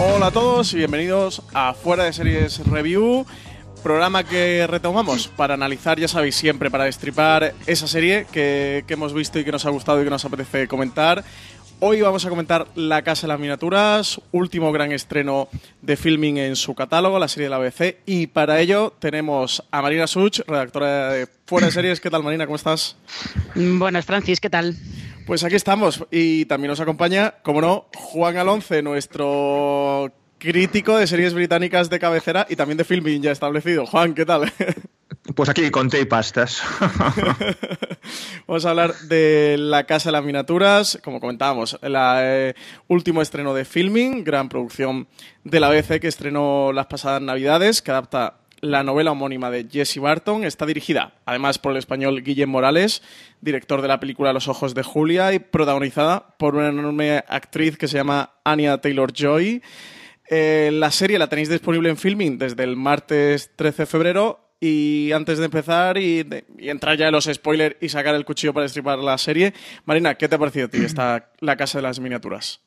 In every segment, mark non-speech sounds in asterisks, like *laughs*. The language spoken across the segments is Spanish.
Hola a todos y bienvenidos a Fuera de Series Review, programa que retomamos para analizar, ya sabéis, siempre para destripar esa serie que, hemos visto y que nos ha gustado y que nos apetece comentar. Hoy vamos a comentar La Casa de las Miniaturas, último gran estreno de filming en su catálogo, la serie de la ABC. Y para ello tenemos a Marina Such, redactora de Fuera de Series. ¿Qué tal, Marina? ¿Cómo estás? Buenas, Francis, ¿qué tal? Pues aquí estamos y también nos acompaña, como no, Juan Alonce, nuestro crítico de series británicas de cabecera y también de filming ya establecido. Juan, ¿qué tal? *laughs* Pues aquí con té y pastas. *laughs* Vamos a hablar de La Casa de las Miniaturas, como comentábamos, el eh, último estreno de filming, gran producción de la BBC que estrenó las pasadas Navidades, que adapta la novela homónima de Jesse Barton. Está dirigida, además, por el español Guillem Morales, director de la película Los Ojos de Julia y protagonizada por una enorme actriz que se llama Anya Taylor-Joy. Eh, la serie la tenéis disponible en filming desde el martes 13 de febrero. Y antes de empezar y, entrar ya en los spoilers y sacar el cuchillo para destripar la serie, Marina, ¿qué te ha parecido a ti esta La Casa de las Miniaturas?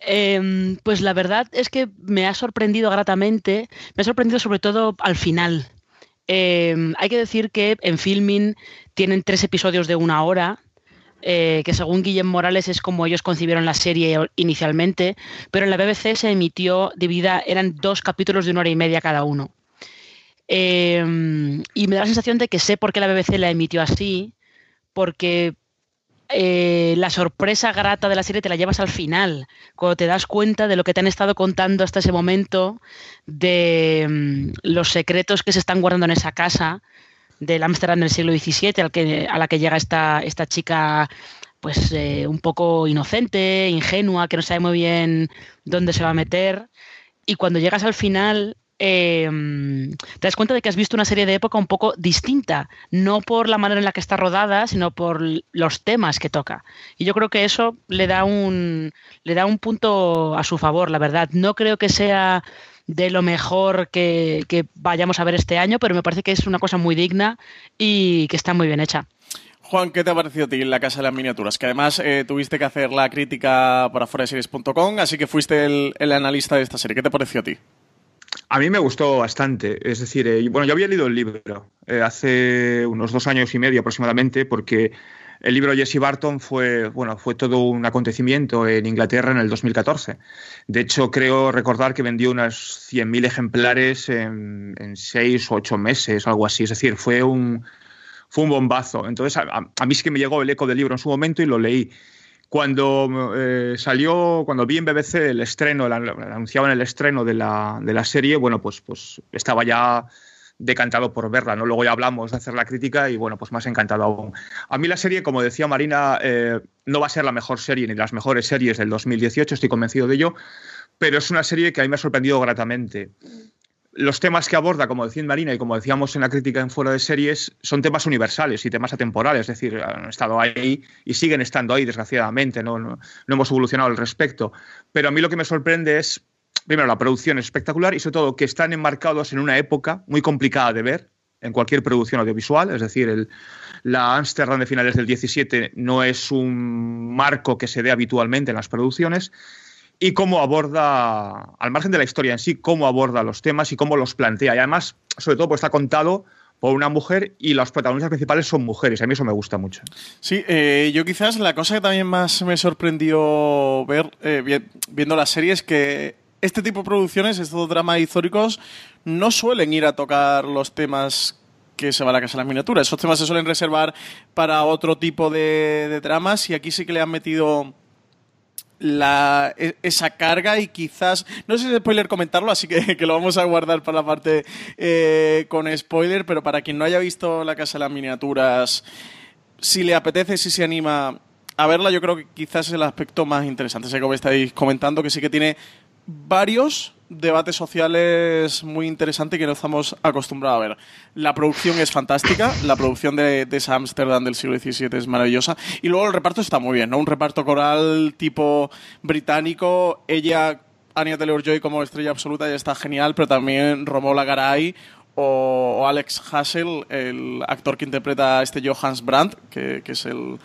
Em, pues la verdad es que me ha sorprendido gratamente, me ha sorprendido sobre todo al final. Em, hay que decir que en filming tienen tres episodios de una hora, eh, que según Guillem Morales es como ellos concibieron la serie inicialmente, pero en la BBC se emitió dividida, eran dos capítulos de una hora y media cada uno. Em, y me da la sensación de que sé por qué la BBC la emitió así, porque eh, la sorpresa grata de la serie te la llevas al final, cuando te das cuenta de lo que te han estado contando hasta ese momento, de mm, los secretos que se están guardando en esa casa del Ámsterdam del siglo XVII, al que, a la que llega esta, esta chica pues eh, un poco inocente, ingenua, que no sabe muy bien dónde se va a meter. Y cuando llegas al final, Em, te das cuenta de que has visto una serie de época un poco distinta, no por la manera en la que está rodada, sino por los temas que toca. Y yo creo que eso le da un, le da un punto a su favor, la verdad. No creo que sea de lo mejor que, vayamos a ver este año, pero me parece que es una cosa muy digna y que está muy bien hecha. Juan, ¿qué te ha parecido a ti la Casa de las Miniaturas? Que además eh, tuviste que hacer la crítica para foraseries.com, así que fuiste el, el analista de esta serie. ¿Qué te pareció a ti? A mí me gustó bastante. Es decir, eh, bueno, yo había leído el libro eh, hace unos dos años y medio aproximadamente, porque el libro Jesse Barton fue, bueno, fue todo un acontecimiento en Inglaterra en el 2014. De hecho, creo recordar que vendió unos 100.000 ejemplares en, seis o ocho meses, algo así. Es decir, fue un, fue un bombazo. Entonces, a mí sí que me llegó el eco del libro en su momento y lo leí. Cuando eh, salió, cuando vi en BBC el estreno, anunciaban el estreno de la, de la serie, bueno, pues, pues estaba ya decantado por verla, ¿no? Luego ya hablamos de hacer la crítica y bueno, pues más encantado aún. A mí la serie, como decía Marina, eh, no va a ser la mejor serie ni las mejores series del 2018, estoy convencido de ello, pero es una serie que a mí me ha sorprendido gratamente los temas que aborda, como decía Marina y como decíamos en la crítica en fuera de series, son temas universales y temas atemporales, es decir, han estado ahí y siguen estando ahí, desgraciadamente, no, hemos evolucionado al respecto. Pero a mí lo que me sorprende es, primero, la producción es espectacular y sobre todo que están enmarcados en una época muy complicada de ver en cualquier producción audiovisual, es decir, la Amsterdam de finales del 17 no es un marco que se dé habitualmente en las producciones y cómo aborda, al margen de la historia en sí, cómo aborda los temas y cómo los plantea. Y además, sobre todo, pues está contado por una mujer y las protagonistas principales son mujeres. A mí eso me gusta mucho. Sí, eh, yo quizás la cosa que también más me sorprendió ver eh, viendo la serie es que este tipo de producciones, estos dramas históricos, no suelen ir a tocar los temas que se va a la casa de las miniaturas. Esos temas se suelen reservar para otro tipo de, de dramas y aquí sí que le han metido la, e, esa carga y quizás, no sé si es spoiler comentarlo, así que, *laughs* que lo vamos a guardar para la parte eh, con spoiler, pero para quien no haya visto La Casa de las Miniaturas, si le apetece, si se anima a verla, yo creo que quizás es el aspecto más interesante. Sé que me estáis comentando que sí que tiene varios debates sociales muy interesantes que no estamos acostumbrados a ver. La producción es fantástica, la producción de, de esa Amsterdam del siglo XVII es maravillosa y luego el reparto está muy bien, ¿no? Un reparto coral tipo británico, ella, Anya Taylor-Joy como estrella absoluta ya está genial, pero también Romola Garay o, Alex Hassel, el actor que interpreta a este Johannes Brandt, que, es el,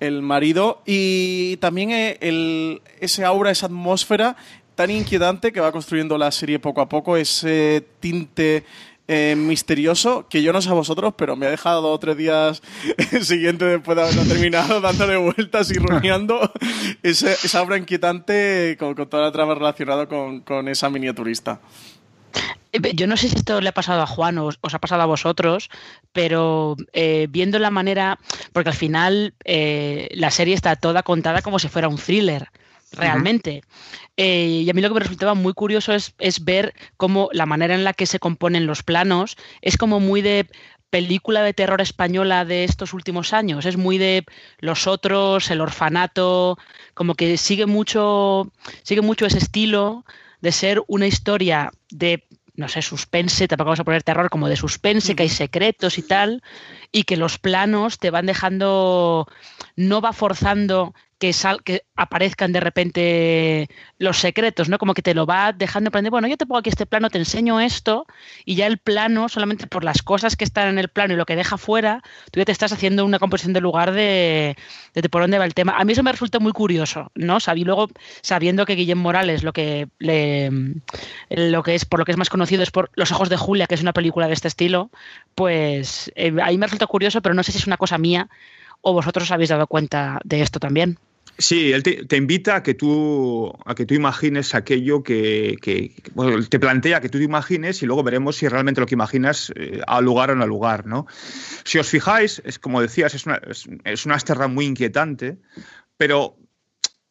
el marido, y también eh, ese aura, esa atmósfera tan inquietante que va construyendo la serie poco a poco, ese tinte eh, misterioso que yo no sé a vosotros, pero me ha dejado dos o tres días *laughs* siguiente después de haberlo terminado *laughs* dándole vueltas y rumiando. Esa obra inquietante con, toda la trama relacionada con, con, esa miniaturista. Eh, yo no sé si esto le ha pasado a Juan o os ha pasado a vosotros, pero eh, viendo la manera, porque al final la serie está toda contada como si fuera un thriller realmente. Eh, y a mí lo que me resultaba muy curioso es, ver cómo la manera en la que se componen los planos es como muy de película de terror española de estos últimos años. Es muy de los otros, el orfanato, como que sigue mucho, sigue mucho ese estilo de ser una historia de no sé, suspense, tampoco vamos a poner terror, como de suspense, que hay secretos y tal, y que los planos te van dejando, no va forzando que, sal, que aparezcan de repente los secretos, ¿no? Como que te lo va dejando aprender, bueno, yo te pongo aquí este plano, te enseño esto, y ya el plano, solamente por las cosas que están en el plano y lo que deja fuera, tú ya te estás haciendo una composición de lugar de, de por dónde va el tema. A mí eso me resulta muy curioso, ¿no? Sabí luego, sabiendo que Guillem Morales lo que le, lo que es, por lo que es más conocido es por Los Ojos de Julia, que es una película de este estilo, pues eh, ahí me resulta curioso, pero no sé si es una cosa mía o vosotros os habéis dado cuenta de esto también. Sí, él te, invita a que tú a que tú imagines aquello que, te plantea que tú te imagines y luego veremos si realmente lo que imaginas eh, ha lugar o no ha lugar, ¿no? Si os fijáis, es como decías, es una, es, una muy inquietante, pero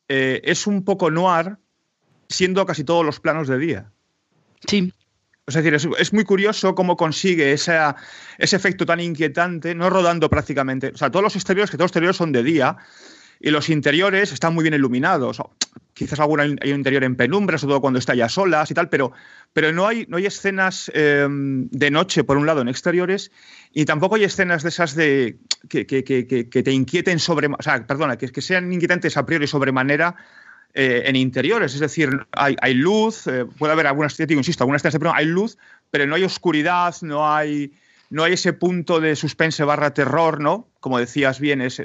eh, es un poco noir siendo casi todos los planos de día. Sí. Es decir, es, muy curioso cómo consigue ese efecto tan inquietante, no rodando prácticamente. O sea, todos los exteriores, que todos los exteriores son de día, y los interiores están muy bien iluminados. Quizás alguna hay un interior en penumbra, sobre todo cuando está ya solas y tal, pero, pero no, hay, no hay escenas em, de noche, por un lado, en exteriores, y tampoco hay escenas de esas de que, te inquieten sobre, o sea, perdona, que, que sean inquietantes a priori sobremanera eh, en interiores. Es decir, hay, hay luz, eh, puede haber algunas, digo, insisto, algunas escenas de hay luz, pero no hay oscuridad, no hay no hay ese punto de suspense barra terror, ¿no? Como decías bien, es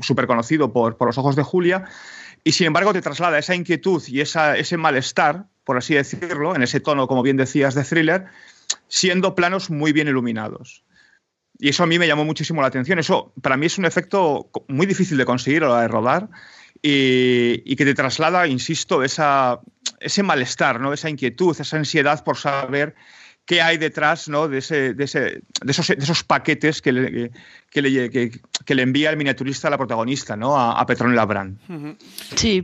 súper conocido por, por, los ojos de Julia, y sin embargo te traslada esa inquietud y esa, ese malestar, por así decirlo, en ese tono, como bien decías, de thriller, siendo planos muy bien iluminados. Y eso a mí me llamó muchísimo la atención. Eso para mí es un efecto muy difícil de conseguir a la de rodar y, y que te traslada, insisto, esa, ese malestar, ¿no? esa inquietud, esa ansiedad por saber qué hay detrás ¿no? de, ese, de, ese, de, esos, de, esos, paquetes que le, que, le, que, le, envía el miniaturista a la protagonista, ¿no? a, a Petron Labran. Sí.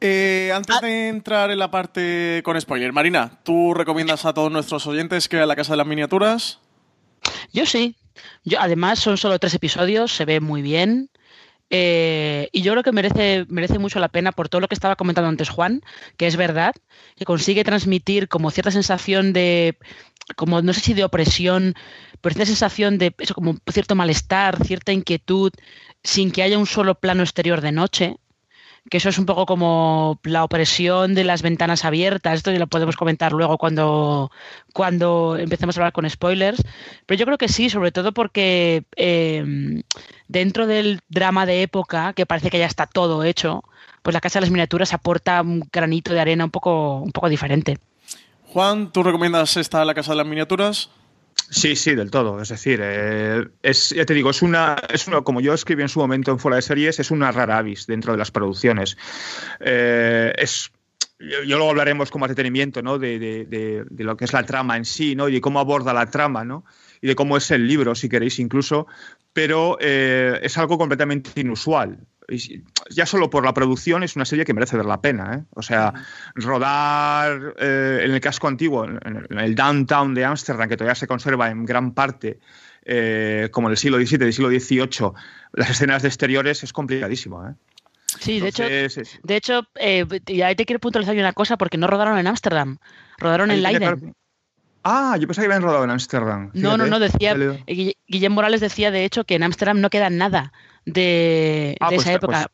Eh, antes de entrar en la parte con spoiler, Marina, ¿tú recomiendas a todos nuestros oyentes que vean la Casa de las Miniaturas? Yo sí. Yo, además, son solo tres episodios, se ve muy bien. Eh, y yo creo que merece, merece mucho la pena por todo lo que estaba comentando antes Juan, que es verdad, que consigue transmitir como cierta sensación de, como no sé si de opresión, pero cierta sensación de eso, como cierto malestar, cierta inquietud, sin que haya un solo plano exterior de noche que eso es un poco como la opresión de las ventanas abiertas, esto ya lo podemos comentar luego cuando, cuando empecemos a hablar con spoilers, pero yo creo que sí, sobre todo porque eh, dentro del drama de época, que parece que ya está todo hecho, pues la Casa de las Miniaturas aporta un granito de arena un poco, un poco diferente. Juan, ¿tú recomiendas esta La Casa de las Miniaturas? Sí, sí, del todo. Es decir, eh, es, ya te digo, es una, es una, como yo escribí en su momento en Fuera de Series, es una rara avis dentro de las producciones. Eh, es, yo, luego hablaremos como entretenimiento, ¿no? De, de, de, lo que es la trama en sí, ¿no? Y de cómo aborda la trama, ¿no? y de cómo es el libro, si queréis incluso, pero eh, es algo completamente inusual. Ya solo por la producción es una serie que merece ver la pena. ¿eh? O sea, rodar eh, en el casco antiguo, en el downtown de Ámsterdam, que todavía se conserva en gran parte como en el siglo XVII, del siglo XVIII, las escenas de exteriores es complicadísimo. ¿eh? Sí, de hecho, de hecho eh, y ahí te quiero puntualizar una cosa, porque no rodaron en Ámsterdam, rodaron en Leiden. Ah, yo pensaba que habían rodado en Ámsterdam. No, no, no, decía, Guillermo Morales decía de hecho que en Ámsterdam no queda nada de, ah, pues esa época.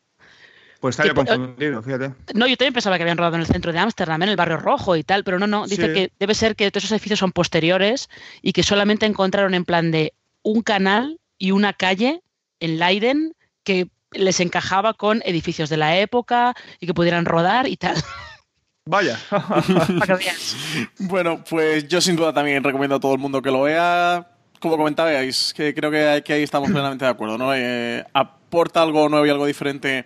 Pues, pues confundido, fíjate. No, yo también pensaba que habían rodado en el centro de Ámsterdam, en el barrio rojo y tal, pero no, no. Dice que debe ser que todos esos edificios son posteriores y que solamente encontraron en plan de un canal y una calle en Leiden que les encajaba con edificios de la época y que pudieran rodar y tal. *laughs* Vaya. *laughs* bueno, pues yo sin duda también recomiendo a todo el mundo que lo vea. Como comentabais, que creo que, ahí estamos plenamente de acuerdo, ¿no? Eh, aporta algo nuevo y algo diferente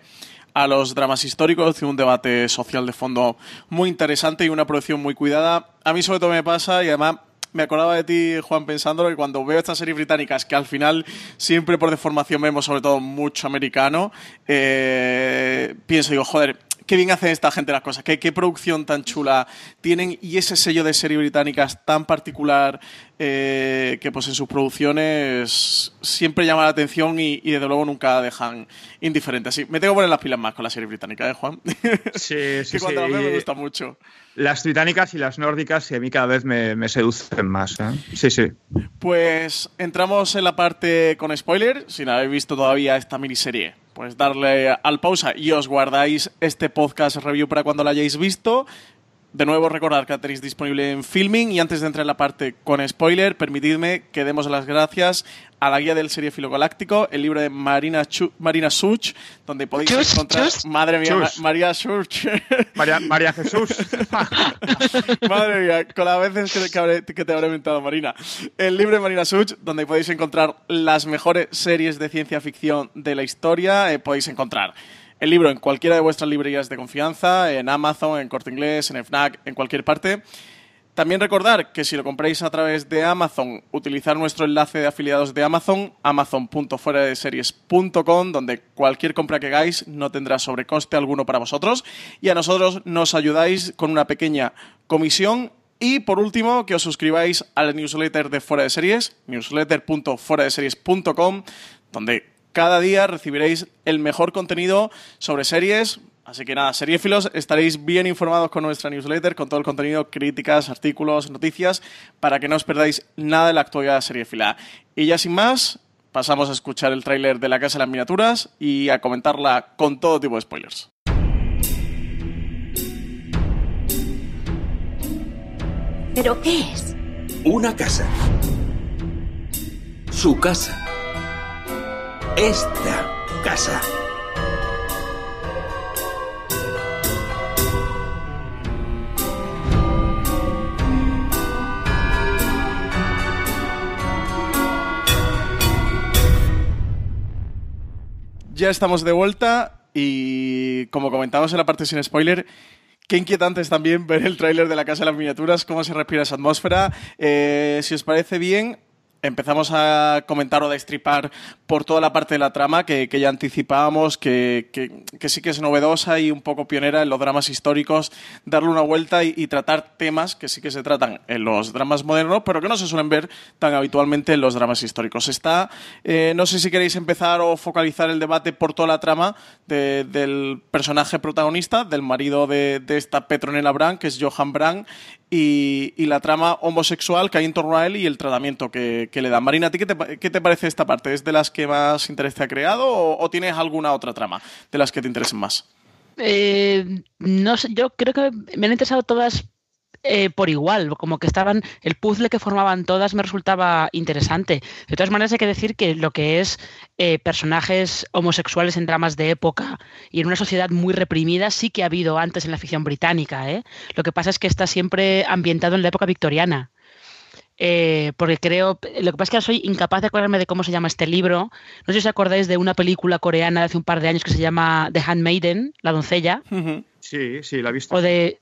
a los dramas históricos, tiene un debate social de fondo muy interesante y una producción muy cuidada. A mí sobre todo me pasa y además me acordaba de ti, Juan, pensándolo que cuando veo estas series británicas, que al final siempre por deformación vemos sobre todo mucho americano, eh, pienso, digo, joder, qué bien hacen esta gente las cosas, qué, qué producción tan chula tienen y ese sello de series británicas tan particular eh, que pues en sus producciones siempre llama la atención y, desde luego nunca dejan indiferentes. Sí, me tengo que poner las pilas más con la serie británica, ¿eh, Juan? Sí, *laughs* sí, que cuando sí. veo me gusta mucho. Las británicas y las nórdicas y a mí cada vez me, seducen más. ¿eh? Sí, sí. Pues entramos en la parte con spoiler. Si no habéis visto todavía esta miniserie, pues darle al pausa y os guardáis este podcast review para cuando lo hayáis visto. De nuevo recordar que la tenéis disponible en Filming y antes de entrar en la parte con spoiler, permitidme que demos las gracias a la guía del serie Galáctico, el libro de Marina, Marina Such, donde podéis encontrar... Madre mía, María Such. *laughs* María, Jesús. Madre mía, con las veces que, te habré inventado Marina. El libro de Marina Such, donde podéis encontrar las mejores series de ciencia ficción de la historia, eh, podéis encontrar el libro en cualquiera de vuestras librerías de confianza, en Amazon, en Corte Inglés, en FNAC, en cualquier parte. También recordar que si lo compráis a través de Amazon, utilizar nuestro enlace de afiliados de Amazon, amazon.fueradeseries.com, donde cualquier compra que hagáis no tendrá sobrecoste alguno para vosotros y a nosotros nos ayudáis con una pequeña comisión y por último, que os suscribáis al newsletter de Fuera de Series, newsletter.fueradeseries.com, donde cada día recibiréis el mejor contenido sobre series, Así que nada, seriéfilos, estaréis bien informados con nuestra newsletter, con todo el contenido, críticas, artículos, noticias, para que no os perdáis nada de la actualidad seriéfila. Y ya sin más, pasamos a escuchar el tráiler de La Casa de las Miniaturas y a comentarla con todo tipo de spoilers. ¿Pero qué es? Una casa. Su casa. Esta casa. Ya estamos de vuelta y como comentamos en la parte sin spoiler, Qué inquietante es también ver el tráiler de la Casa de las Miniaturas, cómo se respira esa atmósfera. Eh, si os parece bien, empezamos a comentar o a destripar por toda la parte de la trama que, ya anticipábamos, que, que, sí que es novedosa y un poco pionera en los dramas históricos, darle una vuelta y, tratar temas que sí que se tratan en los dramas modernos, pero que no se suelen ver tan habitualmente en los dramas históricos. Está, eh, no sé si queréis empezar o focalizar el debate por toda la trama del personaje protagonista, del marido de, de esta Petronella Brand, que es Johan Brand, y, la trama homosexual que hay en torno a él y el tratamiento que, le dan. Marina, ¿a ti qué te, parece esta parte? ¿Es de las que más interés te ha creado o, tienes alguna otra trama de las que te interesen más? Eh, no sé, yo creo que me han interesado todas eh, por igual, como que estaban, el puzzle que formaban todas me resultaba interesante. De todas maneras, hay que decir que lo que es eh, personajes homosexuales en dramas de época y en una sociedad muy reprimida sí que ha habido antes en la ficción británica. ¿eh? Lo que pasa es que está siempre ambientado en la época victoriana. porque creo, lo que pasa es que soy incapaz de acordarme de cómo se llama este libro. No sé si os acordáis de una película coreana de hace un par de años que se llama The Handmaiden, La doncella. Sí, sí, la he visto. O de,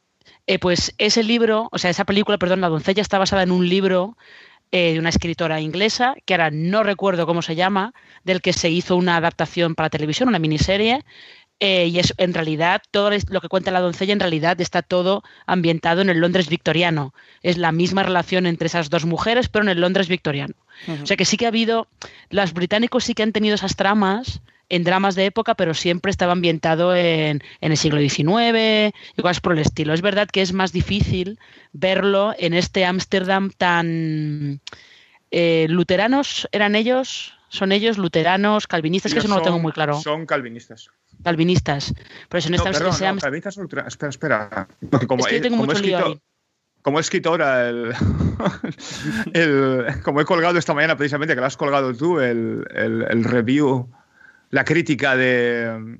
eh, pues ese libro, o sea, esa película, perdón, La doncella está basada en un libro eh, de una escritora inglesa, que ahora no recuerdo cómo se llama, del que se hizo una adaptación para televisión, una miniserie, eh, y es en realidad todo lo que cuenta la doncella en realidad está todo ambientado en el Londres victoriano. Es la misma relación entre esas dos mujeres, pero en el Londres victoriano. O sea que sí que ha habido, los británicos sí que han tenido esas tramas en dramas de época, pero siempre estaba ambientado en, el siglo XIX y cosas por el estilo. Es verdad que es más difícil verlo en este Ámsterdam tan... Eh, ¿Luteranos eran ellos? ¿Son ellos luteranos, calvinistas? que eso no lo tengo muy claro. Son calvinistas calvinistas. Por eso en esta no, perdón, calvinistas Espera, espera. como, es que tengo mucho lío como escritora, el, *laughs* el, como he colgado esta mañana precisamente, que lo has colgado tú, el, el review, la crítica de,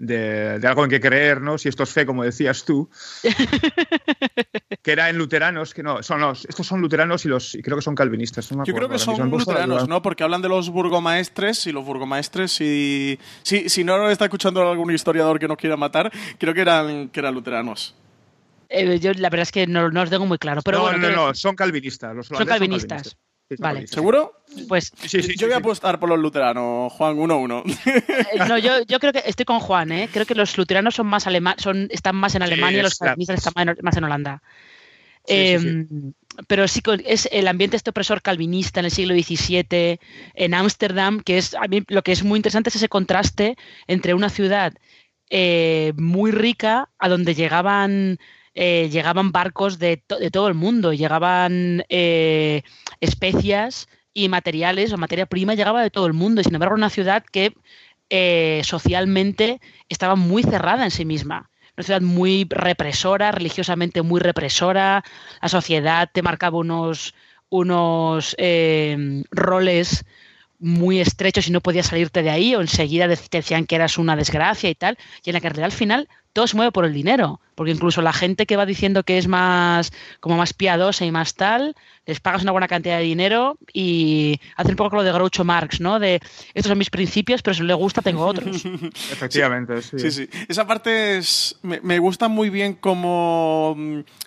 de, algo en que creer, ¿no? Si esto es fe, como decías tú, *laughs* que era en luteranos, que no, son los, estos son luteranos y los creo que son calvinistas. Yo creo que son luteranos, ¿no? Porque hablan de los burgomaestres y los burgomaestres y si, si no está escuchando algún historiador que no quiera matar, creo que eran, que eran luteranos. Eh, yo la verdad es que no, no os tengo muy claro. Pero no, no, no, son calvinistas. Los son calvinistas vale. ¿Seguro? Pues yo voy a apostar por los luteranos, Juan, 1-1. *laughs* Eh, no, yo, yo, creo que estoy con Juan, ¿eh? Creo que los luteranos son más son, están más en Alemania y los calvinistas están más en Holanda. Em, pero sí es el ambiente este opresor calvinista en el siglo XVII, en Ámsterdam, que es a mí lo que es muy interesante es ese contraste entre una ciudad eh, muy rica a donde llegaban eh, llegaban barcos de, de, todo el mundo, llegaban eh, especias y materiales o materia prima, llegaba de todo el mundo. Y sin embargo, una ciudad que eh, socialmente estaba muy cerrada en sí misma. Una ciudad muy represora, religiosamente muy represora. La sociedad te marcaba unos, unos roles muy estrechos y no podías salirte de ahí o enseguida te decían que eras una desgracia y tal, y en la que al final todo se mueve por el dinero, porque incluso la gente que va diciendo que es más como más piadosa y más tal, les pagas una buena cantidad de dinero y hacen un poco lo de Groucho Marx, ¿no? De estos son mis principios, pero si no le gusta tengo otros. *laughs* Efectivamente, sí. Sí, sí. Esa parte es, me, gusta muy bien cómo,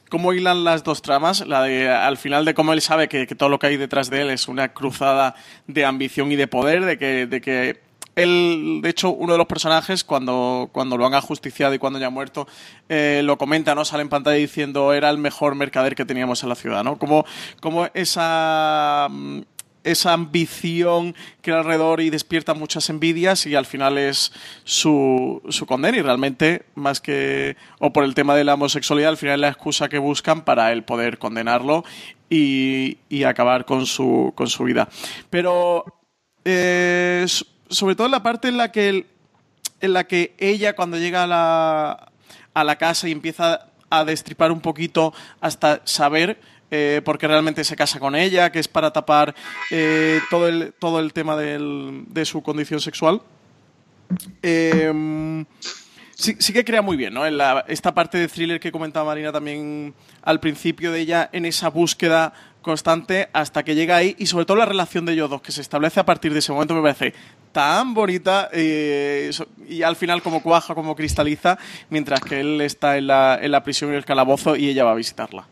cómo hilan las dos tramas, la de al final de cómo él sabe que, que todo lo que hay detrás de él es una cruzada de ambición y de poder, de que, de que él, de hecho, uno de los personajes, cuando, cuando lo han ajusticiado y cuando ya ha muerto, eh, lo comenta, ¿no? Sale en pantalla diciendo era el mejor mercader que teníamos en la ciudad, ¿no? Como, como esa mm, esa ambición que alrededor y despierta muchas envidias y al final es su, su condena y realmente más que o por el tema de la homosexualidad al final es la excusa que buscan para el poder condenarlo y, y acabar con su, con su vida pero eh, sobre todo la parte en la que, en la que ella cuando llega a la, a la casa y empieza a destripar un poquito hasta saber eh, por qué realmente se casa con ella, que es para tapar eh, todo, el, todo el tema de su condición sexual. Em, sí, sí, que crea muy bien, ¿no? En esta parte de thriller que comentaba Marina también al principio de ella, en esa búsqueda constante hasta que llega ahí y sobre todo la relación de ellos dos que se establece a partir de ese momento me parece tan bonita eh, y al final como cuaja, como cristaliza, mientras que él está en la, en la prisión y el calabozo y ella va a visitarla.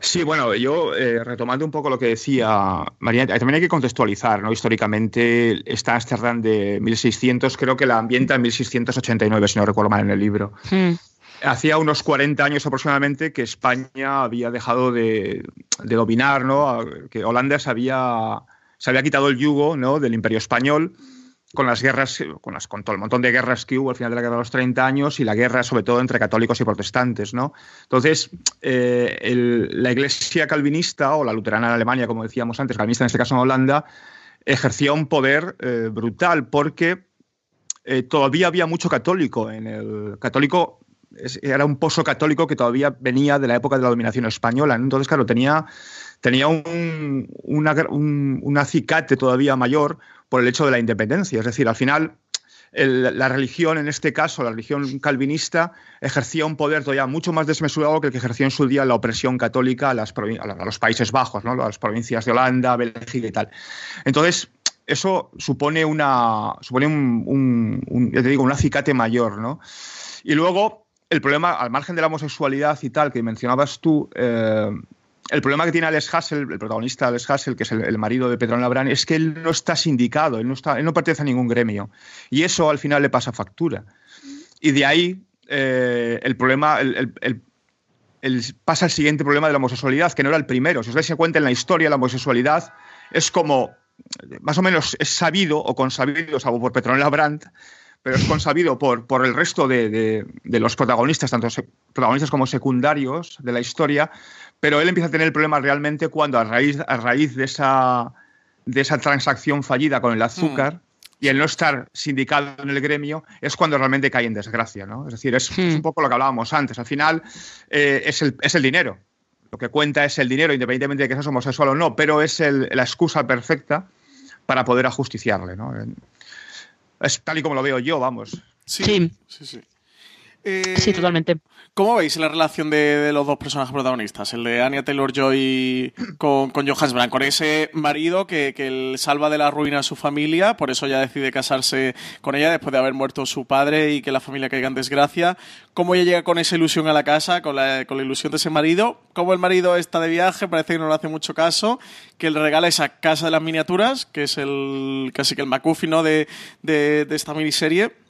Sí, bueno, yo eh, retomando un poco lo que decía María, también hay que contextualizar, ¿no? Históricamente, está Amsterdam de 1600, creo que la ambienta en 1689, si no recuerdo mal en el libro. Hmm. Hacía unos 40 años aproximadamente que España había dejado de, de dominar, ¿no? Que Holanda se había se había quitado el yugo ¿no? del imperio español con las guerras, con, las, con todo el montón de guerras que hubo al final de la guerra de los 30 años y la guerra sobre todo entre católicos y protestantes. ¿no? Entonces, eh, la iglesia calvinista o la luterana en Alemania, como decíamos antes, calvinista en este caso en Holanda, ejercía un poder eh, brutal porque eh, todavía había mucho católico en el católico era un pozo católico que todavía venía de la época de la dominación española. Entonces, claro, tenía tenía un, una, acicate todavía mayor por el hecho de la independencia. Es decir, al final la religión, en este caso, la religión calvinista, ejercía un poder todavía mucho más desmesurado que el que ejerció en su día la opresión católica a, los Países Bajos, a las provincias de Holanda, Bélgica y tal. Entonces, eso supone una supone un, te digo, acicate mayor, ¿no? Y luego, el problema, al margen de la homosexualidad y tal, que mencionabas tú, eh, el problema que tiene Alex Hassel, el protagonista Alex Hassel, que es el, marido de Pedro Labrán, es que él no está sindicado, él no, está, él no pertenece a ningún gremio. Y eso al final le pasa factura. Y de ahí eh, el problema, el, pasa el siguiente problema de la homosexualidad, que no era el primero. Si os dais cuenta en la historia, la homosexualidad es como, más o menos es sabido o consabido, salvo por Petronella Brandt, pero es consabido por, por el resto de, los protagonistas, tanto protagonistas como secundarios de la historia, pero él empieza a tener el problema realmente cuando a raíz, a raíz de, esa, de esa transacción fallida con el azúcar, mm. y el no estar sindicado en el gremio es cuando realmente cae en desgracia. ¿no? Es decir, es, mm. un poco lo que hablábamos antes. Al final eh, es, el, es, el, dinero. Lo que cuenta es el dinero, independientemente de que seas homosexual o no, pero es la excusa perfecta para poder ajusticiarle. ¿no? Es tal y como lo veo yo, vamos. Sí, sí, sí. Sí, eh, totalmente. ¿Cómo veis la relación de, los dos personajes protagonistas? El de Anya Taylor-Joy con, con Johannes Brand, con ese marido que, que salva de la ruina a su familia, por eso ya decide casarse con ella después de haber muerto su padre y que la familia caiga en desgracia. ¿Cómo ella llega con esa ilusión a la casa, con la, con la ilusión de ese marido? ¿Cómo el marido está de viaje? Parece que no le hace mucho caso. Que le regala esa casa de las miniaturas, que es el casi que el macúfino de, de, de esta miniserie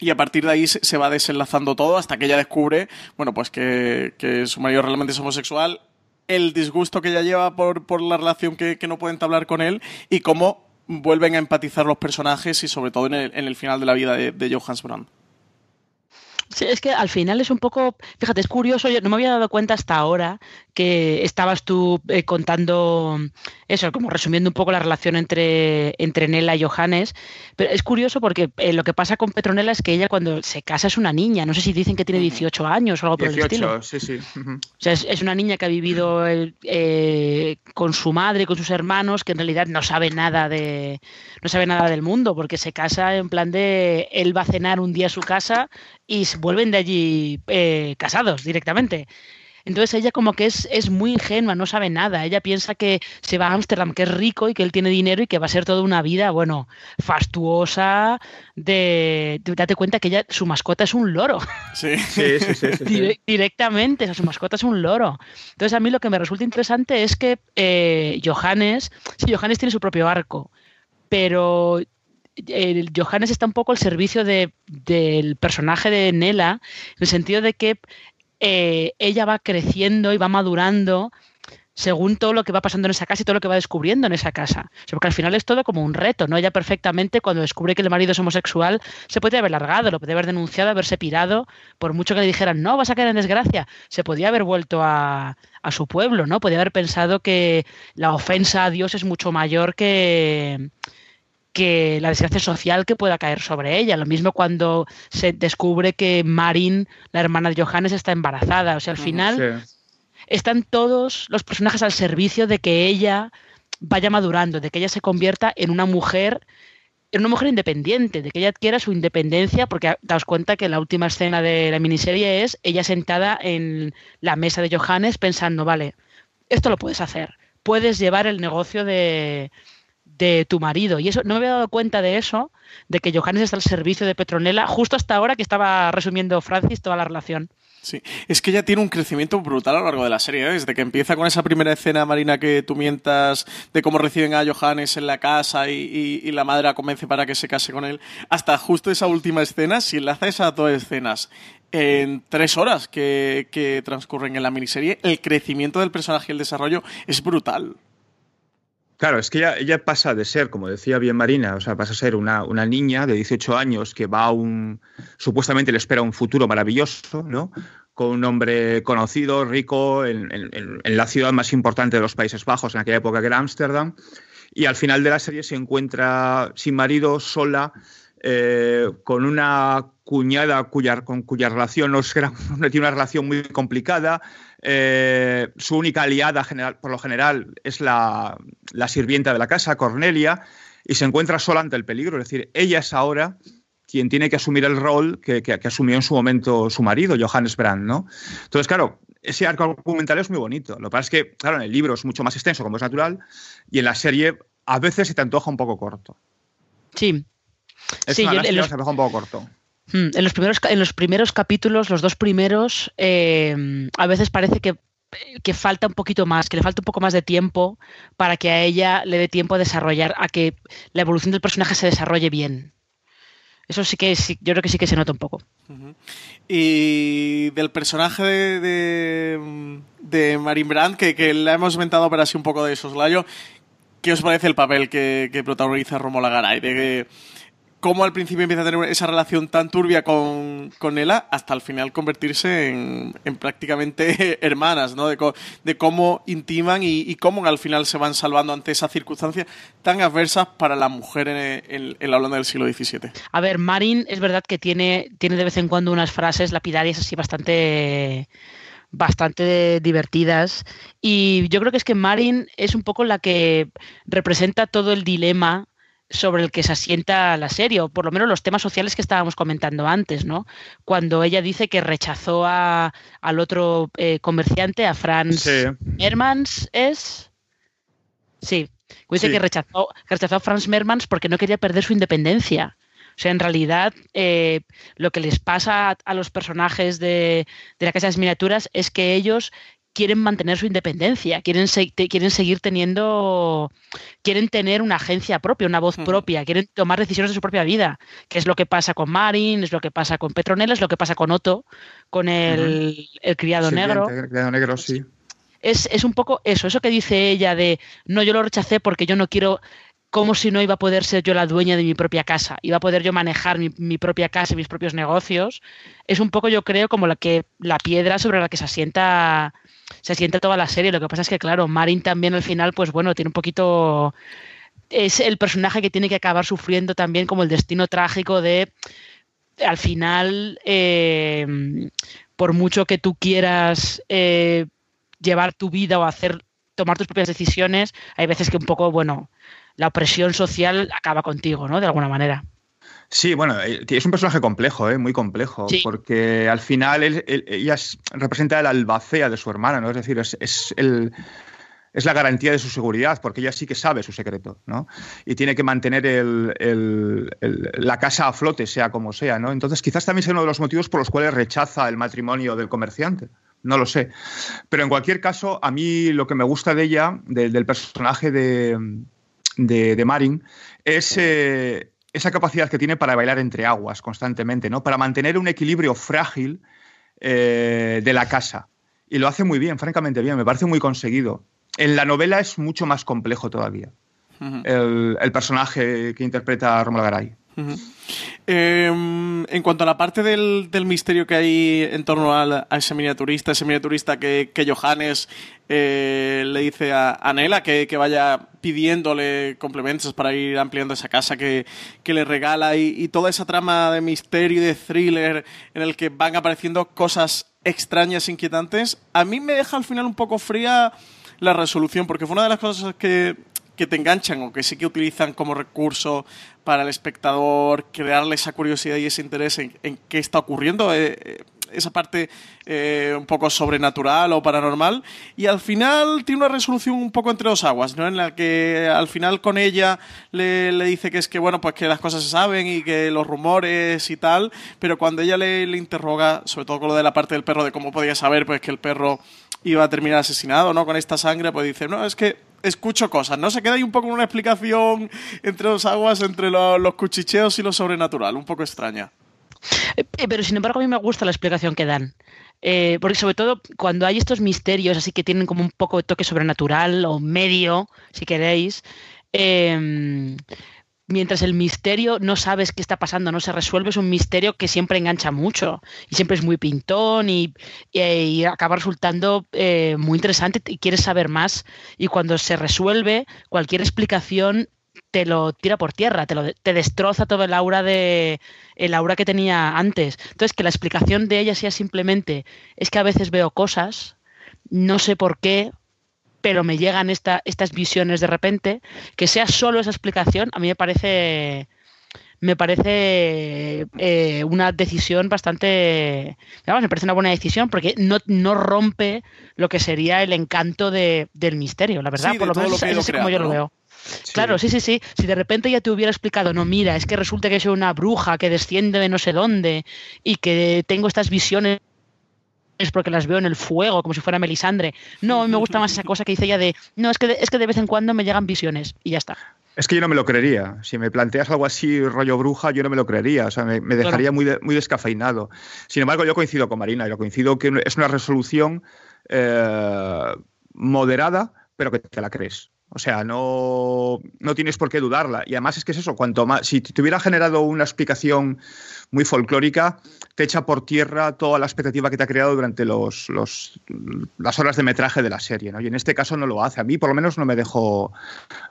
y a partir de ahí se va desenlazando todo hasta que ella descubre, bueno, pues que, su marido realmente es homosexual, el disgusto que ella lleva por, por la relación que, no puede entablar con él y cómo vuelven a empatizar los personajes y sobre todo en el, final de la vida de, de Johannes Brand. Sí, es que al final es un poco, fíjate, es curioso, yo no me había dado cuenta hasta ahora que estabas tú eh, contando eso, como resumiendo un poco la relación entre, entre Nela y Johannes, pero es curioso porque eh, lo que pasa con Petronella es que ella cuando se casa es una niña, no sé si dicen que tiene 18 años o algo por el estilo. sí, sí. O sea, es, una niña que ha vivido eh, con su madre, con sus hermanos, que en realidad no sabe nada de no sabe nada del mundo, porque se casa en plan de él va a cenar un día a su casa y vuelven de allí eh, casados directamente. Entonces ella como que es, es, muy ingenua, no sabe nada. Ella piensa que se va a Ámsterdam, que es rico y que él tiene dinero y que va a ser toda una vida, bueno, fastuosa. De, date cuenta que ella, su mascota es un loro. Sí, *laughs* sí, sí. sí, directamente, o sea, su mascota es un loro. Entonces a mí lo que me resulta interesante es que eh, Johannes, sí, Johannes tiene su propio arco, pero Johannes está un poco al servicio de, del personaje de Nela, en el sentido de que eh, ella va creciendo y va madurando según todo lo que va pasando en esa casa y todo lo que va descubriendo en esa casa. porque al final es todo como un reto, ¿no? Ella perfectamente, cuando descubre que el marido es homosexual, se puede haber largado, lo puede haber denunciado, haberse pirado, por mucho que le dijeran, no, vas a caer en desgracia. Se podía haber vuelto a, a su pueblo, ¿no? Podía haber pensado que la ofensa a Dios es mucho mayor que que la desgracia social que pueda caer sobre ella. Lo mismo cuando se descubre que Marin, la hermana de Johannes, está embarazada. O sea, al final están todos los personajes al servicio de que ella vaya madurando, de que ella se convierta en una mujer en una mujer independiente, de que ella adquiera su independencia, porque daos cuenta que la última escena de la miniserie es ella sentada en la mesa de Johannes pensando, vale, esto lo puedes hacer, puedes llevar el negocio de, de tu marido. Y eso no me había dado cuenta de eso, de que Johannes está al servicio de Petronella, justo hasta ahora que estaba resumiendo Francis toda la relación. Sí, es que ella tiene un crecimiento brutal a lo largo de la serie, ¿eh? desde que empieza con esa primera escena, Marina, que tú mientas de cómo reciben a Johannes en la casa y, la madre la convence para que se case con él, hasta justo esa última escena, si enlaza esas dos escenas en tres horas que, que transcurren en la miniserie, el crecimiento del personaje y el desarrollo es brutal. Claro, es que ella, pasa de ser, como decía bien Marina, o sea, pasa a ser una, niña de 18 años que va a un. supuestamente le espera un futuro maravilloso, ¿no? Con un hombre conocido, rico, en, la ciudad más importante de los Países Bajos en aquella época, que era Ámsterdam. Y al final de la serie se encuentra sin marido, sola, eh, con una cuñada cuya, con cuya relación no, *laughs* tiene una relación muy complicada. Eh, su única aliada, general, por lo general, es la, sirvienta de la casa, Cornelia, y se encuentra sola ante el peligro. Es decir, ella es ahora quien tiene que asumir el rol que, asumió en su momento su marido, Johannes Brand. ¿no? Entonces, claro, ese arco argumental es muy bonito. Lo que pasa es que, claro, en el libro es mucho más extenso, como es natural, y en la serie a veces se te antoja un poco corto. Sí, es sí, una yo, se un poco corto. Hmm, en los primeros, en los primeros capítulos, los dos primeros, eh, a veces parece que que falta un poquito más, que le falta un poco más de tiempo para que a ella le dé tiempo a desarrollar, a que la evolución del personaje se desarrolle bien. Eso sí que sí, yo creo que sí que se nota un poco. Y del personaje de, de, de Marin Brandt, que, que la hemos inventado para así un poco de soslayo, ¿qué os parece el papel que, que protagoniza Romola Garay? De que cómo al principio empieza a tener esa relación tan turbia con, con Ella hasta al final convertirse en, en prácticamente *laughs* hermanas, ¿no? De, cómo intiman y, cómo al final se van salvando ante esas circunstancias tan adversas para la mujer en la Holanda del siglo XVII. A ver, Marin es verdad que tiene, tiene de vez en cuando unas frases lapidarias así bastante bastante divertidas y yo creo que es que Marin es un poco la que representa todo el dilema sobre el que se asienta la serie, o por lo menos los temas sociales que estábamos comentando antes, ¿no? Cuando ella dice que rechazó a, al otro eh, comerciante, a Franz Sí. Hermans, ¿es? Sí. Dice Sí. que, rechazó, rechazó a Franz Mermans porque no quería perder su independencia. O sea, en realidad, eh, lo que les pasa a, a los personajes de, de la Casa de las Miniaturas es que ellos quieren mantener su independencia, quieren, se- te- quieren seguir teniendo, quieren tener una agencia propia, una voz propia, quieren tomar decisiones de su propia vida, que es lo que pasa con Marin, es lo que pasa con Petronella, es lo que pasa con Otto, con el, el criado negro. Sirviente, criado negro, sí. es, es un poco eso, eso que dice ella de no, yo lo rechacé porque yo no quiero, como si no iba a poder ser yo la dueña de mi propia casa, iba a poder yo manejar mi, mi propia casa y mis propios negocios, es un poco yo creo como la que la piedra sobre la que se asienta se asienta toda la serie. Lo que pasa es que claro, Marin también al final, pues bueno, tiene un poquito es el personaje que tiene que acabar sufriendo también como el destino trágico de al final eh, por mucho que tú quieras eh, llevar tu vida o hacer tomar tus propias decisiones, hay veces que un poco, bueno, la opresión social acaba contigo, ¿no? De alguna manera. Sí, bueno, eh, es un personaje complejo, ¿eh? muy complejo, Sí. porque al final él- él- ella es- representa la albacea de su hermana, ¿no? Es decir, es, es el, es la garantía de su seguridad, porque ella sí que sabe su secreto, ¿no? Y tiene que mantener el- el- el- la casa a flote, sea como sea, ¿no? Entonces, quizás también sea uno de los motivos por los cuales rechaza el matrimonio del comerciante. No lo sé. Pero en cualquier caso, a mí lo que me gusta de ella, de- del personaje de, de, de Marin, es eh, esa capacidad que tiene para bailar entre aguas constantemente, ¿no? Para mantener un equilibrio frágil eh, de la casa. Y lo hace muy bien, francamente bien, me parece muy conseguido. En la novela es mucho más complejo todavía, el, el personaje que interpreta Romuald Garay. Eh, en cuanto a la parte del, misterio que hay en torno al- a, ese miniaturista, ese miniaturista que, que Johannes eh, le dice a, a Nela que, vaya pidiéndole complementos para ir ampliando esa casa que, que le regala y, y toda esa trama de misterio y de thriller en el que van apareciendo cosas extrañas, inquietantes, a mí me deja al final un poco fría la resolución, porque fue una de las cosas que, que te enganchan o que sí que utilizan como recurso para el espectador crearle esa curiosidad y ese interés en, qué está ocurriendo, eh, eh, esa parte eh, un poco sobrenatural o paranormal, y al final tiene una resolución un poco entre dos aguas, ¿no? En la que al final con ella le, le dice que es que, bueno, pues que las cosas se saben y que los rumores y tal, pero cuando ella le, le interroga, sobre todo con lo de la parte del perro, de cómo podía saber pues que el perro iba a terminar asesinado, ¿no? Con esta sangre, pues dice, no, es que escucho cosas, ¿no? Se queda ahí un poco una explicación entre dos aguas, entre lo- los cuchicheos y lo sobrenatural, un poco extraña. Eh, Pero sin embargo a mí me gusta la explicación que dan. Eh, porque sobre todo cuando hay estos misterios así que tienen como un poco de toque sobrenatural o medio, si queréis, eh, mientras el misterio no sabes qué está pasando, no se resuelve, es un misterio que siempre engancha mucho y siempre es muy pintón y, y acaba resultando eh, muy interesante y quieres saber más. Y cuando se resuelve, cualquier explicación te lo tira por tierra, te, lo, te destroza todo el aura de el aura que tenía antes. Entonces, que la explicación de ella sea simplemente es que a veces veo cosas, no sé por qué, pero me llegan esta, estas visiones de repente, que sea solo esa explicación, a mí me parece me parece eh, una decisión bastante vamos, me parece una buena decisión porque no, no rompe lo que sería el encanto de, del misterio, la verdad, Sí, por lo menos lo es así como yo lo veo. Claro, sí, sí, sí. Si de repente ya te hubiera explicado, no, mira, es que resulta que soy una bruja que desciende de no sé dónde y que tengo estas visiones porque las veo en el fuego, como si fuera Melisandre. No, a mí me gusta más esa cosa que dice ella de, no, es que, es que de vez en cuando me llegan visiones y ya está. Es que yo no me lo creería. Si me planteas algo así, rollo bruja, yo no me lo creería. O sea, me, dejaría muy, muy descafeinado. Sin embargo, yo coincido con Marina. Yo coincido que es una resolución eh, moderada, pero que te la crees. O sea, no, no tienes por qué dudarla. Y además es que es eso, cuanto más, si te hubiera generado una explicación muy folclórica, te echa por tierra toda la expectativa que te ha creado durante los, los, las horas de metraje de la serie. ¿no? Y en este caso no lo hace. A mí por lo menos no me dejó,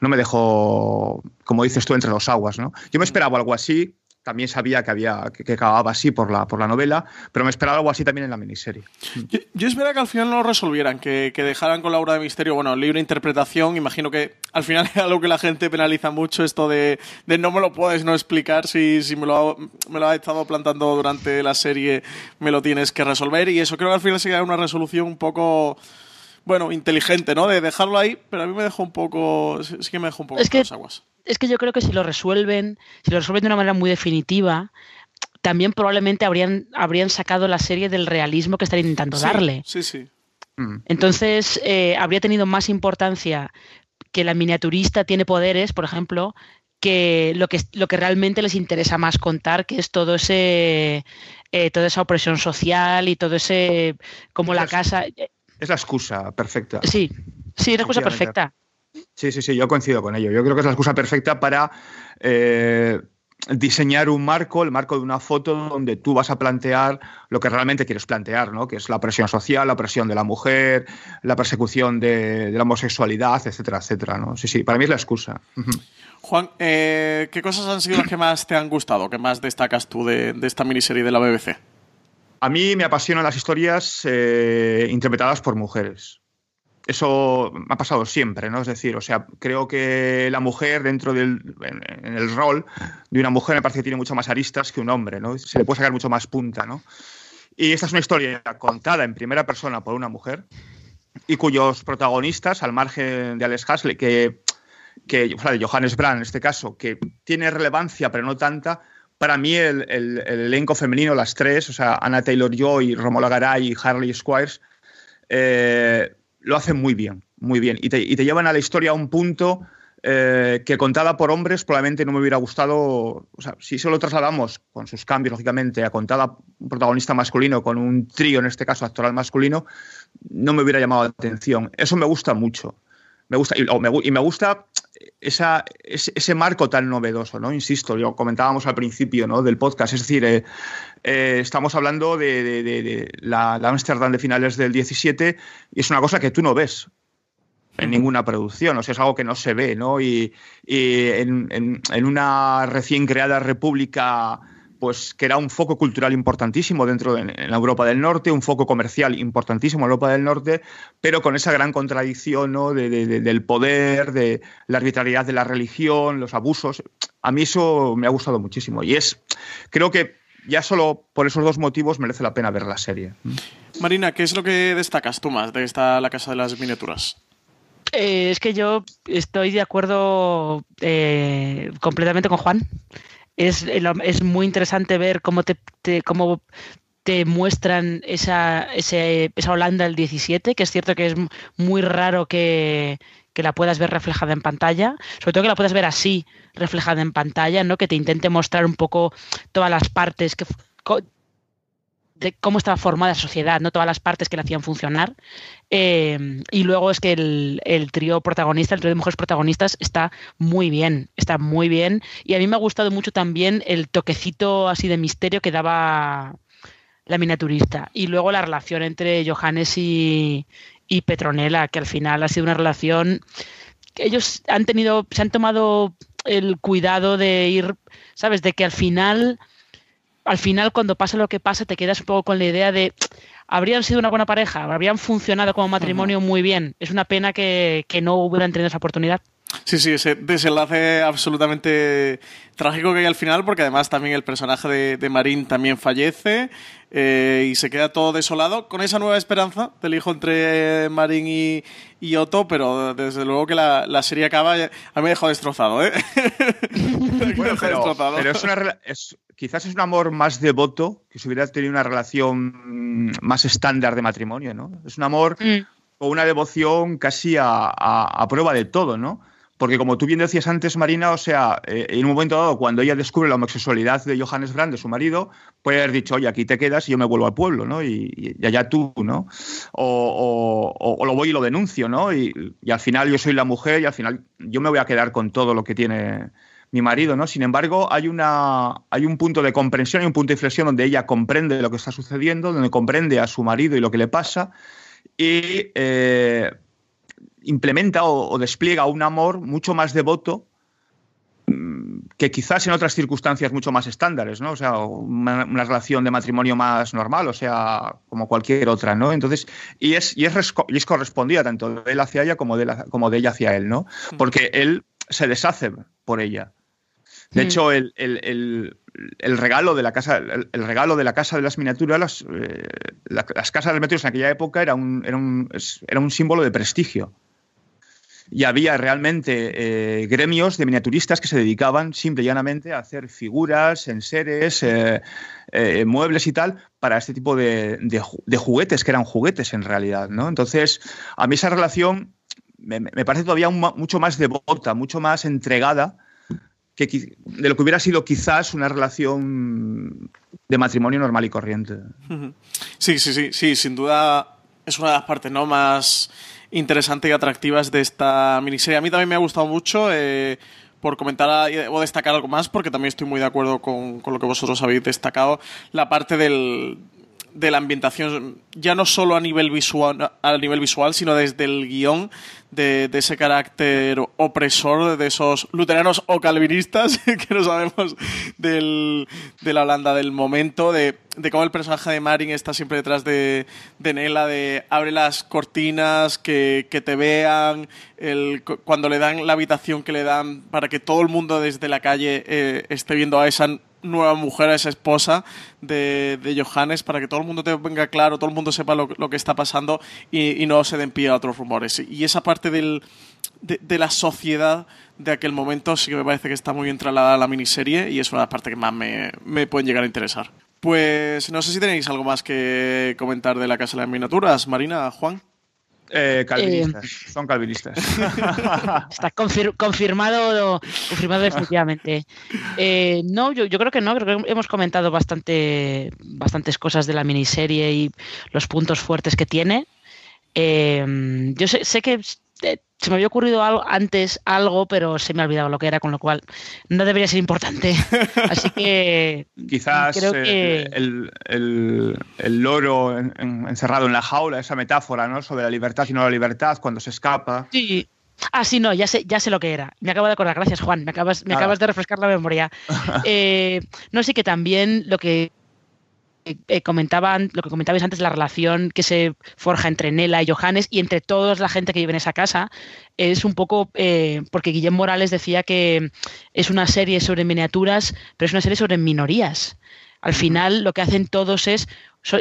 no me dejó, como dices tú, entre los aguas. ¿no? Yo me esperaba algo así, también sabía que había que, acababa así por la, por la novela, pero me esperaba algo así también en la miniserie. Yo, esperaba que al final no lo resolvieran, que, dejaran con la obra de misterio, bueno, libre interpretación, imagino que al final *laughs* es algo que la gente penaliza mucho, esto de, no me lo puedes no explicar, si, si me, lo, me lo has estado plantando durante la serie, me lo tienes que resolver, y eso creo que al final sería una resolución un poco bueno, inteligente, ¿no? De dejarlo ahí, pero a mí me dejó un poco, sí que me dejó un poco es las aguas es que yo creo que si lo resuelven, si lo resuelven de una manera muy definitiva, también probablemente habrían, habrían sacado la serie del realismo que están intentando darle. Sí, sí. Mm. Entonces, eh, habría tenido más importancia que la miniaturista tiene poderes, por ejemplo, que lo que, lo que realmente les interesa más contar, que es todo ese eh, toda esa opresión social y todo ese como la casa. Es la excusa perfecta. Sí, sí, es la excusa perfecta. Sí, sí, sí, yo coincido con ello. Yo creo que es la excusa perfecta para eh, diseñar un marco, el marco de una foto donde tú vas a plantear lo que realmente quieres plantear, ¿no? que es la opresión social, la opresión de la mujer, la persecución de, la homosexualidad, etcétera, etcétera. ¿no? Sí, sí, para mí es la excusa. Juan, eh, ¿qué cosas han sido las que más te han gustado, ¿Qué más destacas tú de, esta miniserie de la BBC? A mí me apasionan las historias eh, interpretadas por mujeres eso ha pasado siempre, ¿no? Es decir, o sea, creo que la mujer dentro del en, el rol de una mujer me parece que tiene mucho más aristas que un hombre, ¿no? Se le puede sacar mucho más punta, ¿no? Y esta es una historia contada en primera persona por una mujer y cuyos protagonistas, al margen de Alex Hasley, que, que o sea, de Johannes Brand en este caso, que tiene relevancia pero no tanta, para mí el, elenco femenino, las tres, o sea, Anna Taylor-Joy, Romola Garay y Harley Squires, eh, lo hacen muy bien, muy bien. Y te, llevan a la historia a un punto eh, que contada por hombres probablemente no me hubiera gustado. O sea, si solo trasladamos, con sus cambios, lógicamente, a contada un protagonista masculino con un trío, en este caso actoral masculino, no me hubiera llamado la atención. Eso me gusta mucho. Me gusta, y, me, gusta esa, ese, marco tan novedoso, ¿no? Insisto, lo comentábamos al principio ¿no? del podcast, es decir, eh, eh, estamos hablando de, la, Amsterdam de finales del 17 y es una cosa que tú no ves en ninguna producción, o sea, es algo que no se ve, ¿no? Y, en, una recién creada república pues que era un foco cultural importantísimo dentro de la Europa del Norte, un foco comercial importantísimo en Europa del Norte, pero con esa gran contradicción ¿no? del poder, de la arbitrariedad de la religión, los abusos. A mí eso me ha gustado muchísimo y es, creo que ya solo por esos dos motivos merece la pena ver la serie. Marina, ¿qué es lo que destacas tú más de esta La Casa de las Miniaturas? Eh, es que yo estoy de acuerdo eh, completamente con Juan es, es muy interesante ver cómo te, cómo te muestran esa, esa Holanda del 17, que es cierto que es muy raro que, que, la puedas ver reflejada en pantalla, sobre todo que la puedas ver así, reflejada en pantalla, ¿no? que te intente mostrar un poco todas las partes que de cómo estaba formada la sociedad, no todas las partes que la hacían funcionar. Eh, y luego es que el, trío protagonista, el trío de mujeres protagonistas, está muy bien, está muy bien. Y a mí me ha gustado mucho también el toquecito así de misterio que daba la miniaturista. Y luego la relación entre Johannes y, y Petronella, que al final ha sido una relación que ellos han tenido, se han tomado el cuidado de ir, ¿sabes? De que al final al final cuando pasa lo que pasa te quedas un poco con la idea de habrían sido una buena pareja, habrían funcionado como matrimonio muy bien. Es una pena que, no hubieran tenido esa oportunidad. Sí, sí, ese desenlace absolutamente trágico que hay al final, porque además también el personaje de, Marín también fallece eh, y se queda todo desolado con esa nueva esperanza del hijo entre Marín y, Otto, pero desde luego que la, serie acaba. A mí me dejado destrozado, ¿eh? *laughs* pero, destrozado. pero es una, quizás es un amor más devoto que si hubiera tenido una relación más estándar de matrimonio, ¿no? Es un amor Mm. o una devoción casi a, a- a prueba de todo, ¿no? Porque como tú bien decías antes, Marina, o sea, eh, en un momento dado, cuando ella descubre la homosexualidad de Johannes Brand, de su marido, puede haber dicho, oye, aquí te quedas y yo me vuelvo al pueblo, ¿no? Y, allá tú, ¿no? O, o- o- o lo voy y lo denuncio, ¿no? Y, y al final yo soy la mujer y al final yo me voy a quedar con todo lo que tiene mi marido, ¿no? Sin embargo, hay, una, hay un punto de comprensión, hay un punto de inflexión donde ella comprende lo que está sucediendo, donde comprende a su marido y lo que le pasa y eh, implementa o, o despliega un amor mucho más devoto mm, que quizás en otras circunstancias mucho más estándares, ¿no? O sea, una, una relación de matrimonio más normal, o sea, como cualquier otra, ¿no? Entonces, y es, y es, resco- y es correspondida tanto de él hacia ella como de, la- como de ella hacia él, ¿no? Porque él se deshace por ella. De Mm. hecho, el, el- el- el regalo de la casa, el, regalo de la casa de las miniaturas, las, eh, la- las casas de las miniaturas en aquella época era un, era un, es- era un símbolo de prestigio. Y había realmente eh, gremios de miniaturistas que se dedicaban simple y llanamente a hacer figuras, enseres, eh, muebles y tal para este tipo de, de ju- de juguetes, que eran juguetes en realidad. ¿no? Entonces, a mí esa relación me, me parece todavía un mucho más devota, mucho más entregada de lo que hubiera sido quizás una relación de matrimonio normal y corriente. Sí, sí, sí, sí, sin duda es una de las partes ¿no? más interesantes y atractivas de esta miniserie. A mí también me ha gustado mucho. eh, por comentar o destacar algo más, porque también estoy muy de acuerdo con, con lo que vosotros habéis destacado, la parte del, de la ambientación, ya no solo a nivel visual, a nivel visual sino desde el guion, de, de ese carácter opresor de esos luteranos o calvinistas *laughs* que no sabemos del, de la Holanda del momento, de, de cómo el personaje de Marin está siempre detrás de, de Nela, de abre las cortinas, que, que te vean, el, cu- cuando le dan la habitación que le dan para que todo el mundo desde la calle eh, esté viendo a esa nueva mujer, a esa esposa de, de Johannes, para que todo el mundo te venga claro, todo el mundo sepa lo, lo que está pasando y, y no se den pie a otros rumores. Y esa parte del, de, de la sociedad de aquel momento sí que me parece que está muy bien trasladada a la miniserie y es una de las partes que más me, me pueden llegar a interesar. Pues no sé si tenéis algo más que comentar de la Casa de las Miniaturas, Marina, Juan. Eh, calvinistas, *laughs* son calvinistas. *laughs* Está confir- confirmado, confirmado definitivamente. Eh, no, yo, yo creo que no, creo que hemos comentado bastante, bastantes cosas de la miniserie y los puntos fuertes que tiene. Eh, yo sé, sé que eh, se me había ocurrido algo, antes algo, pero se me ha olvidado lo que era, con lo cual no debería ser importante. *laughs* Así que Quizás creo eh, que el, el- el loro en- en- encerrado en la jaula, esa metáfora ¿no? sobre la libertad y no la libertad cuando se escapa. Sí. Ah, sí, no, ya sé, ya sé lo que era. Me acabo de acordar. Gracias, Juan. Me acabas, me acabas de refrescar la memoria. *laughs* Eh, no, sí que también lo que eh, comentaban, lo que comentabais antes, la relación que se forja entre Nela y Johannes y entre toda la gente que vive en esa casa, es un poco eh, porque Guillem Morales decía que es una serie sobre miniaturas, pero es una serie sobre minorías. Al final lo que hacen todos es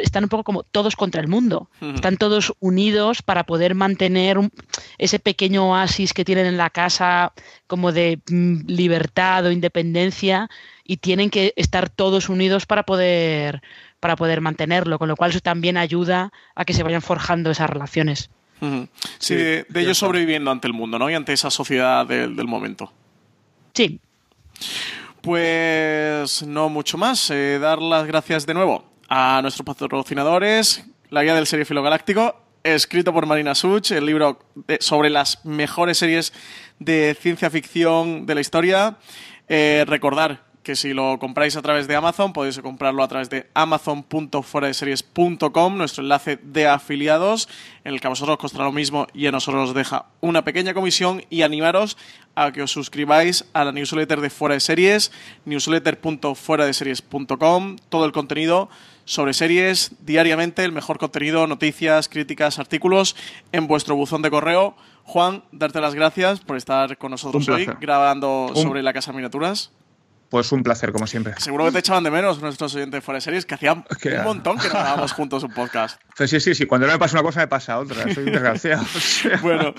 están un poco como todos contra el mundo. Están todos unidos para poder mantener un- ese pequeño oasis que tienen en la casa como de mm, libertad o independencia y tienen que estar todos unidos para poder para poder mantenerlo, con lo cual eso también ayuda a que se vayan forjando esas relaciones. Sí, de, de ellos sobreviviendo ante el mundo, ¿no? Y ante esa sociedad del- del momento. Sí, Pues no mucho más. Eh, dar las gracias de nuevo a nuestros patrocinadores, la guía del seriefilo galáctico, escrito por Marina Such, el libro de- sobre las mejores series de ciencia ficción de la historia. Eh, recordar que si lo compráis a través de Amazon, podéis comprarlo a través de amazon.fueradeseries.com, nuestro enlace de afiliados, en el que a vosotros os costará lo mismo y a nosotros os deja una pequeña comisión y animaros a que os suscribáis a la newsletter de Fuera de Series, newsletter.fueradeseries.com, todo el contenido sobre series diariamente, el mejor contenido, noticias, críticas, artículos en vuestro buzón de correo. Juan, darte las gracias por estar con nosotros hoy grabando Un- sobre la Casa Miniaturas. Pues un placer, como siempre. Seguro que te echaban de menos nuestros oyentes fuera de series, que hacían *laughs* un montón que no grabábamos juntos un podcast. *laughs* Pues sí, sí, sí. Cuando no me pasa una cosa, me pasa otra. Soy un desgraciado. *laughs* Bueno,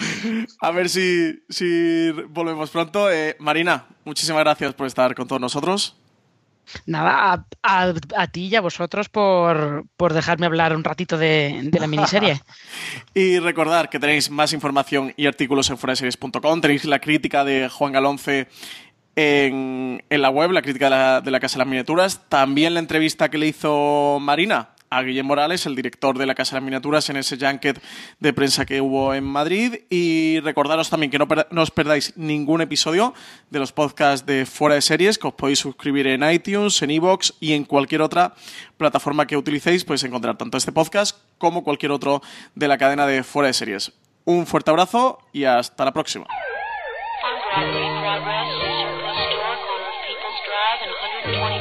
a ver si, si volvemos pronto. Eh, Marina, muchísimas gracias por estar con todos nosotros. Nada, a, ti y a vosotros por, dejarme hablar un ratito de, la miniserie. y recordar que tenéis más información y artículos en foraseries.com. Tenéis la crítica de Juan Galonce en, la web, la crítica de la, Casa de las Miniaturas. También la entrevista que le hizo Marina a Guillermo Morales, el director de la Casa de las Miniaturas, en ese junket de prensa que hubo en Madrid. Y recordaros también que no, os perdáis ningún episodio de los podcasts de Fuera de Series, que os podéis suscribir en iTunes, en iVoox y en cualquier otra plataforma que utilicéis. Podéis encontrar tanto este podcast como cualquier otro de la cadena de Fuera de Series. Un fuerte abrazo y hasta la próxima. 2020.